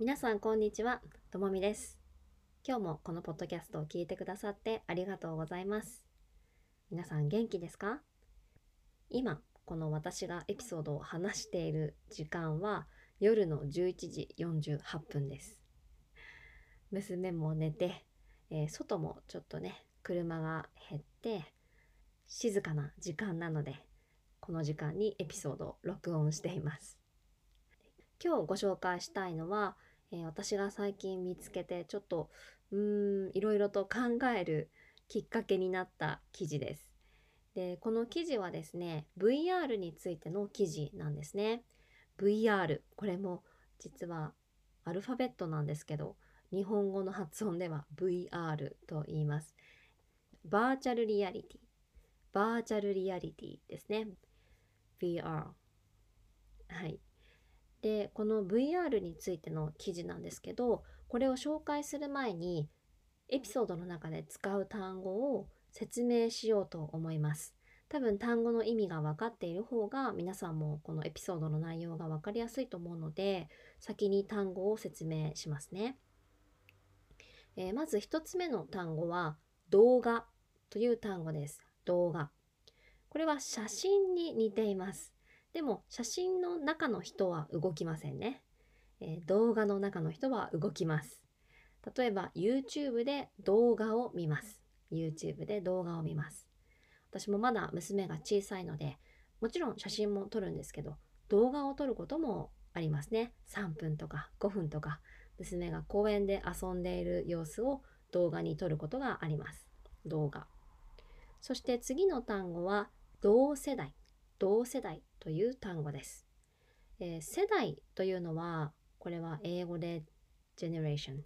皆さんこんにちは、ともみです。今日もこのポッドキャストを聞いてくださってありがとうございます。皆さん元気ですか？今、この私がエピソードを話している時間は夜の11時48分です。娘も寝て、えー外もちょっとね、車が減って、静かな時間なので、この時間にエピソードを録音しています。今日ご紹介したいのは、えー私が最近見つけてちょっとうーんいろいろと考えるきっかけになった記事です。でこの記事はですね VR についての記事なんですね。VR これも実はアルファベットなんですけど日本語の発音では VR と言います。バーチャルリアリティバーチャルリアリティですね。VR はい。でこの VR についての記事なんですけどこれを紹介する前にエピソードの中で使う単語を説明しようと思います。多分単語の意味が分かっている方が皆さんもこのエピソードの内容が分かりやすいと思うので先に単語を説明しますね、えーまず一つ目の単語は動画という単語です。動画。これは写真に似ています。でも写真の中の人は動きませんね、えー動画の中の人は動きます。例えば YouTube で動画を見ます。YouTube で動画を見ます。私もまだ娘が小さいのでもちろん写真も撮るんですけど動画を撮ることもありますね。3分とか5分とか娘が公園で遊んでいる様子を動画に撮ることがあります。動画。そして次の単語は同世代。同世代。という単語です、えー世代というのはこれは英語で generation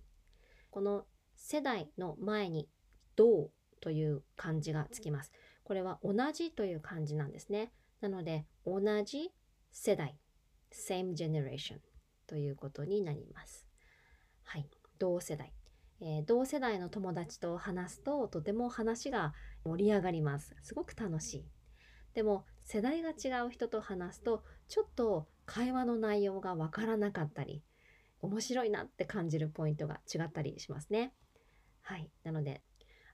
この世代の前に同という漢字がつきます。これは同じという漢字なんですね。なので同じ世代。same generation ということになります。はい。同世代、えー同世代の友達と話すととても話が盛り上がります。すごく楽しい。でも世代が違う人と話すとちょっと会話の内容がわからなかったり面白いなって感じるポイントが違ったりしますね。はい。なので、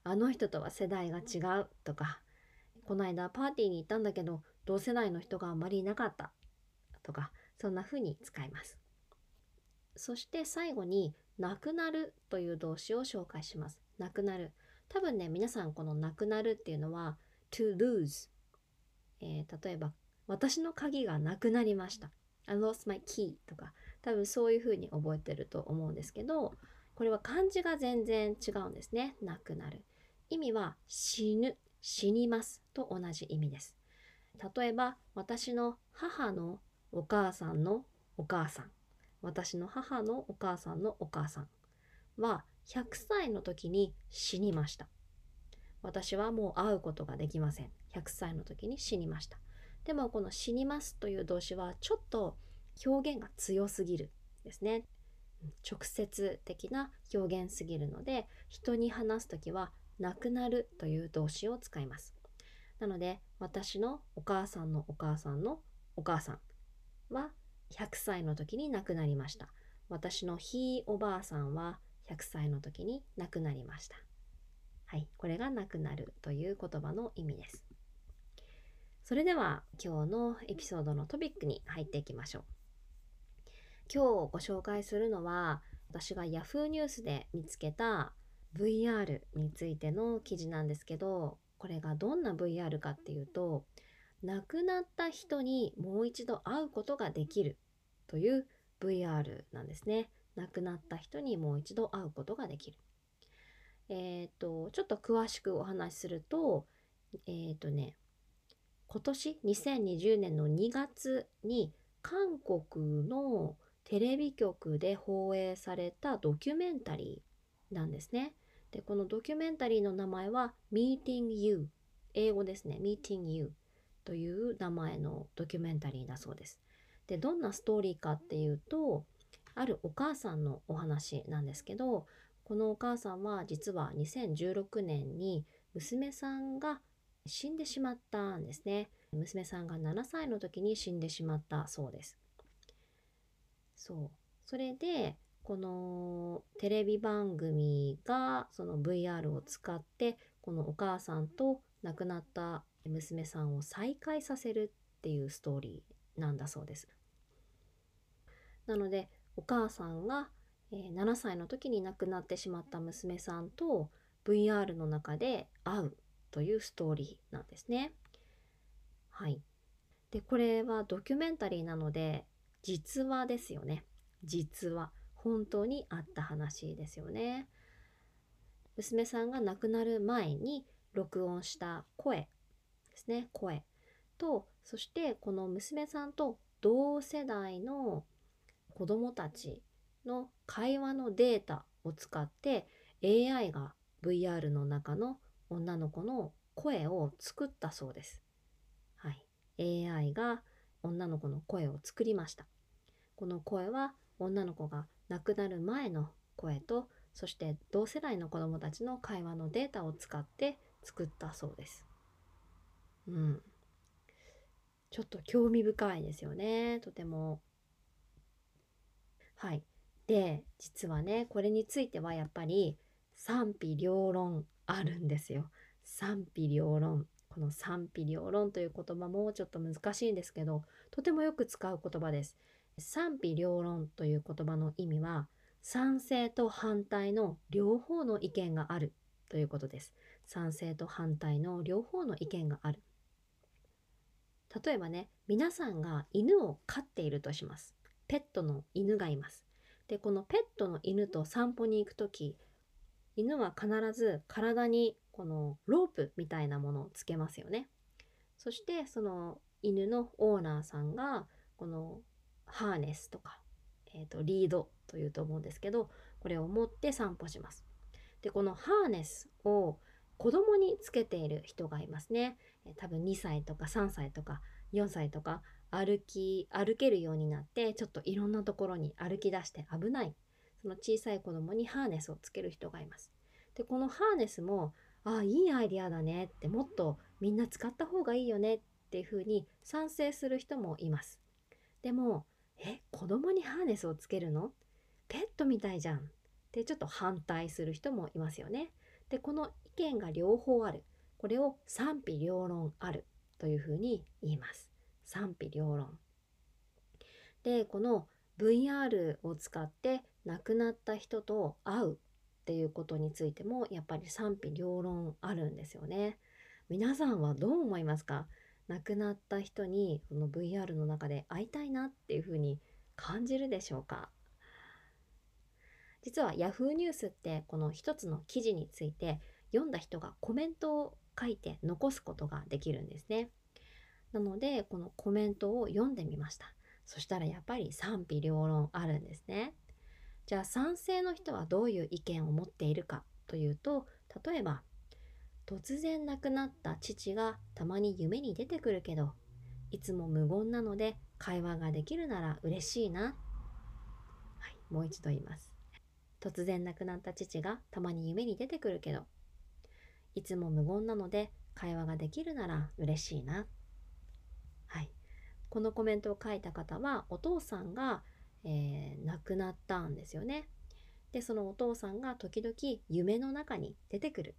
あの人とは世代が違うとか、この間パーティーに行ったんだけど、同世代の人があまりいなかったとか、そんな風に使います。そして最後に、なくなるという動詞を紹介します。なくなる。多分ね、皆さんこのなくなるっていうのは、to lose。えー例えば、私の鍵がなくなりました。I lost my key とか、多分そういうふうに覚えてると思うんですけどこれは漢字が全然違うんですね。なくなる。意味は死ぬ死にますと同じ意味です。例えば私の母のお母さんのお母さん。私の母のお母さんのお母さんは100歳の時に死にました。私はもう会うことができません。100歳の時に死にました。でもこの死にますという動詞はちょっと表現が強すぎるですね。直接的な表現すぎるので人に話す時は亡くなるという動詞を使います。なので私のお母さんのお母さんのお母さんは100歳の時に亡くなりました。私のひいおばあさんは100歳の時に亡くなりました。はいこれが亡くなるという言葉の意味です。それでは今日のエピソードのトピックに入っていきましょう。今日ご紹介するのは私が Yahoo! ニュースで見つけた VR についての記事なんですけどこれがどんな VR かっていうと亡くなった人にもう一度会うことができるという VR なんですね。亡くなった人にもう一度会うことができる。えっ、とちょっと詳しくお話しするとえっ、とね今年2020年の2月に韓国のテレビ局で放映されたドキュメンタリーなんですね。で、このドキュメンタリーの名前は Meeting You 英語ですね。Meeting You という名前のドキュメンタリーだそうです。で、どんなストーリーかっていうと、あるお母さんのお話なんですけど、このお母さんは実は2016年に娘さんが死んでしまったんですね。娘さんが7歳の時に死んでしまったそうです。そう。それで、このテレビ番組がその VR を使ってこのお母さんと亡くなった娘さんを再会させるっていうストーリーなんだそうです。なのでお母さんが、7歳の時に亡くなってしまった娘さんと VR の中で会うというストーリーなんですね。はい。で、これはドキュメンタリーなので実話ですよね。実話。本当にあった話ですよね。娘さんが亡くなる前に録音した声ですね。声と、そしてこの娘さんと同世代の子供たちの会話のデータを使って AI が VR の中の女の子の声を作ったそうです。はい。AI が女の子の声を作りました。この声は女の子が亡くなる前の声とそして同世代の子どもたちの会話のデータを使って作ったそうです。うん。ちょっと興味深いですよね。とても。はい。で、実はね、これについてはやっぱり賛否両論あるんですよ。賛否両論。この賛否両論という言葉もちょっと難しいんですけど、とてもよく使う言葉です。賛否両論という言葉の意味は、賛成と反対の両方の意見があるということです。賛成と反対の両方の意見がある。例えばね、皆さんが犬を飼っているとします。ペットの犬がいます。で、このペットの犬と散歩に行くとき、犬は必ず体にこのロープみたいなものをつけますよね。そしてその犬のオーナーさんがこのハーネスとか、えーと、リードというと思うんですけどこれを持って散歩します。でこのハーネスを子供につけている人がいますね。多分2歳とか3歳とか4歳とか歩き歩けるようになってちょっといろんなところに歩き出して危ないその小さい子供にハーネスをつける人がいます。でこのハーネスもああいいアイディアだねってもっとみんな使った方がいいよねっていうふうに賛成する人もいます。でもえ子供にハーネスをつけるの？ペットみたいじゃんってちょっと反対する人もいますよね。でこの意見が両方ある。これを賛否両論あるというふうに言います。賛否両論。でこの VR を使って亡くなった人と会うっていうことについてもやっぱり賛否両論あるんですよね。皆さんはどう思いますか？亡くなった人にこの VR の中で会いたいなっていうふうに感じるでしょうか？実は Yahoo ニュースってこの一つの記事について読んだ人がコメントを書いて残すことができるんですね。なので、このコメントを読んでみました。そしたらやっぱり賛否両論あるんですね。じゃあ賛成の人はどういう意見を持っているかというと、例えば、突然亡くなった父がたまに夢に出てくるけど、いつも無言なので会話ができるなら嬉しいな。はい、もう一度言います。突然亡くなった父がたまに夢に出てくるけど、いつも無言なので会話ができるなら嬉しいな。このコメントを書いた方はお父さんが、えー、亡くなったんですよね。でそのお父さんが時々夢の中に出てくる。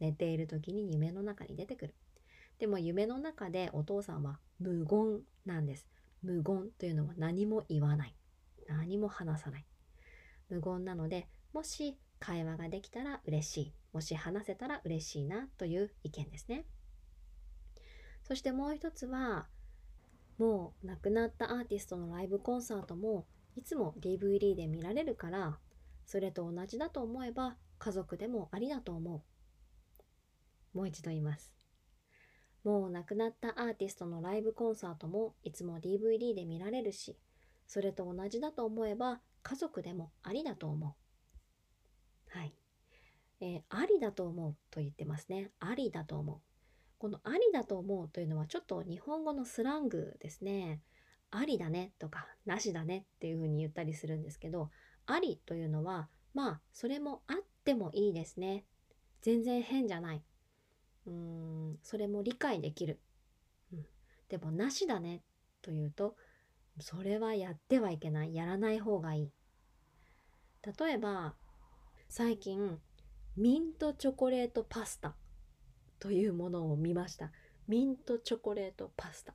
寝ている時に夢の中に出てくる。でも夢の中でお父さんは無言なんです。無言というのは何も言わない。何も話さない。無言なのでもし会話ができたら嬉しい。もし話せたら嬉しいなという意見ですね。そしてもう一つはもう亡くなったアーティストのライブコンサートもいつも DVD で見られるからそれと同じだと思えば家族でもありだと思う。もう一度言います。もう亡くなったアーティストのライブコンサートもいつも DVD で見られるしそれと同じだと思えば家族でもありだと思う。はい、えー、ありだと思うと言ってますね。ありだと思う。このありだと思うというのはちょっと日本語のスラングですね。ありだねとかなしだねっていうふうに言ったりするんですけど、ありというのはまあそれもあってもいいですね。全然変じゃない。うーん、それも理解できる。うん、でもなしだねというと、それはやってはいけない。やらない方がいい。例えば最近ミントチョコレートパスタというものを見ました。ミントチョコレートパスタ。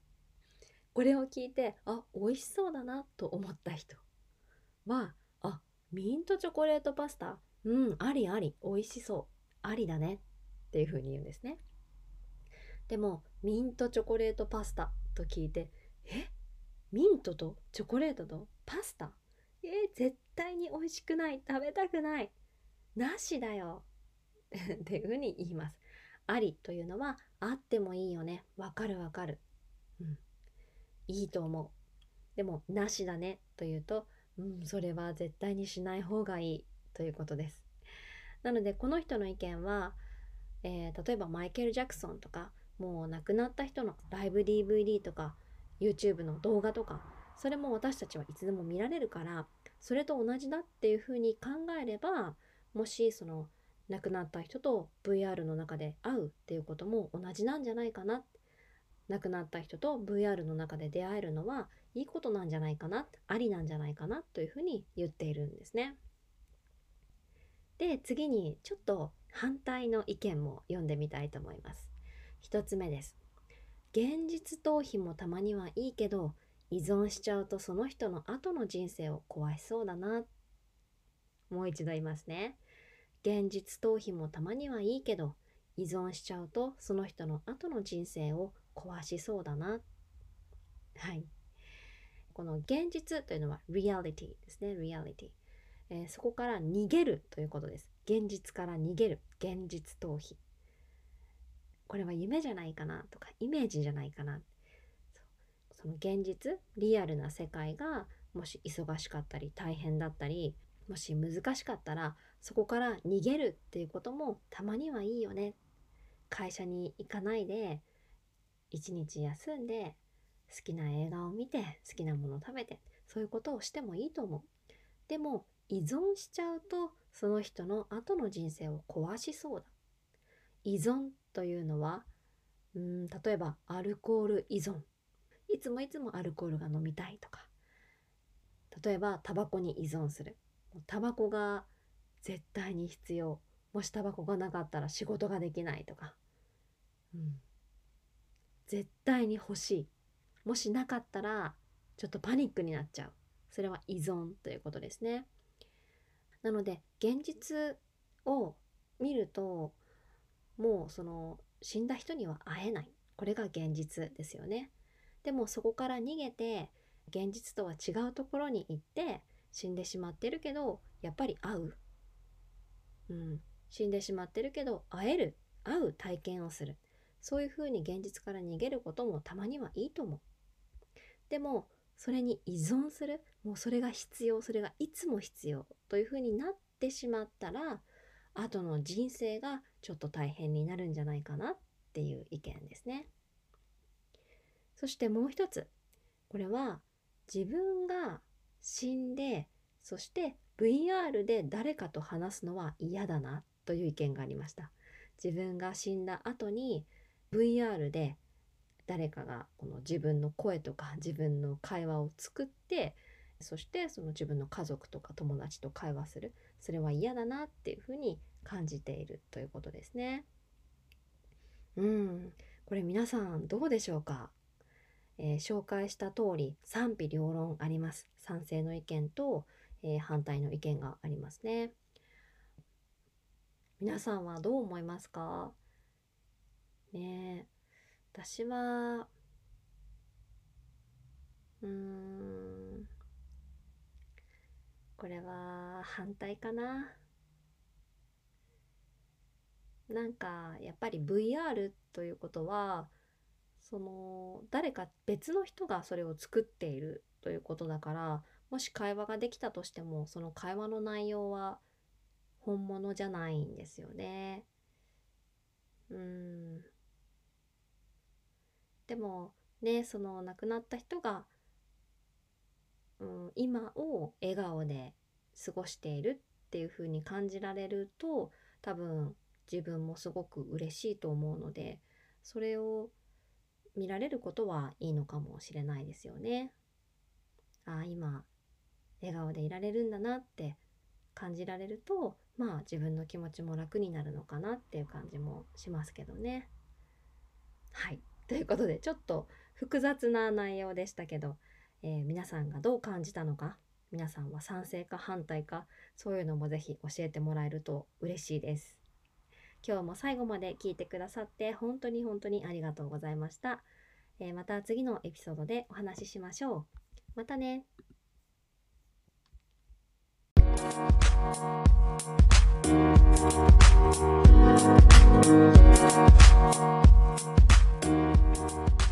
これを聞いてあ美味しそうだなと思った人。はあミントチョコレートパスタ。うんありあり。美味しそう。ありだね。っていうふうに言うんですね。でもミントチョコレートパスタと聞いてえ？ミントとチョコレートとパスタ？えー、絶対に美味しくない。食べたくない。なしだよ。っていうふうに言います。ありというのはあってもいいよね。わかるわかる。うん。いいと思う。でもなしだねというとうんそれは絶対にしない方がいいということです。なのでこの人の意見は、えー、例えばマイケル・ジャクソンとかもう亡くなった人のライブ DVD とか YouTube の動画とかそれも私たちはいつでも見られるからそれと同じだっていうふうに考えればもしその亡くなった人と VR の中で会うっていうことも同じなんじゃないかな亡くなった人と VR の中で出会えるのはいいことなんじゃないかなありなんじゃないかなというふうに言っているんですね。で次にちょっと反対の意見も読んでみたいと思います。1つ目です。現実逃避もたまにはいいけど依存しちゃうとその人の後の人生を壊しそうだな。もう一度言いますね。現実逃避もたまにはいいけど依存しちゃうとその人の後の人生を壊しそうだな。はい。この現実というのは reality ですね。reality。えー、そこから逃げるということです。現実から逃げる。現実逃避。これは夢じゃないかなとかイメージじゃないかな。その現実、リアルな世界がもし忙しかったり大変だったり、もし難しかったらそこから逃げるっていうこともたまにはいいよね。会社に行かないで一日休んで好きな映画を見て好きなものを食べてそういうことをしてもいいと思う。でも依存しちゃうとその人の後の人生を壊しそうだ。依存というのはうん例えばアルコール依存いつもいつもアルコールが飲みたいとか例えばタバコに依存するタバコが絶対に必要。もしタバコがなかったら仕事ができないとか、うん、絶対に欲しい。もしなかったらちょっとパニックになっちゃう。それは依存ということですね。なので現実を見るともうその死んだ人には会えない。これが現実ですよね。でもそこから逃げて現実とは違うところに行って死んでしまってるけどやっぱり会う、うん、死んでしまってるけど会える会う体験をする。そういうふうに現実から逃げることもたまにはいいと思う。でもそれに依存する。もうそれが必要。それがいつも必要というふうになってしまったら後の人生がちょっと大変になるんじゃないかなっていう意見ですね。そしてもう一つ。これは自分が死んでそして VR で誰かと話すのは嫌だなという意見がありました。自分が死んだ後に VR で誰かがこの自分の声とか自分の会話を作ってそしてその自分の家族とか友達と会話する。それは嫌だなっていうふうに感じているということですね。うん。これ皆さんどうでしょうか、えー、紹介した通り賛否両論あります。賛成の意見と、えー、反対の意見がありますね。皆さんはどう思いますか？ね私はうんこれは反対かな。なんかやっぱり VR ということはその誰か別の人がそれを作っているということだからもし会話ができたとしてもその会話の内容は本物じゃないんですよね。うんでもねその亡くなった人が、うん、今を笑顔で過ごしているっていう風に感じられると多分自分もすごく嬉しいと思うのでそれを見られることはいいのかもしれないですよね。ああ今笑顔でいられるんだなって感じられるとまあ自分の気持ちも楽になるのかなっていう感じもしますけどね。はいということでちょっと複雑な内容でしたけど、えー、皆さんがどう感じたのか皆さんは賛成か反対かそういうのもぜひ教えてもらえると嬉しいです。今日も最後まで聞いてくださって本当に本当にありがとうございました。えー、また次のエピソードでお話ししましょう。またね。Thank you.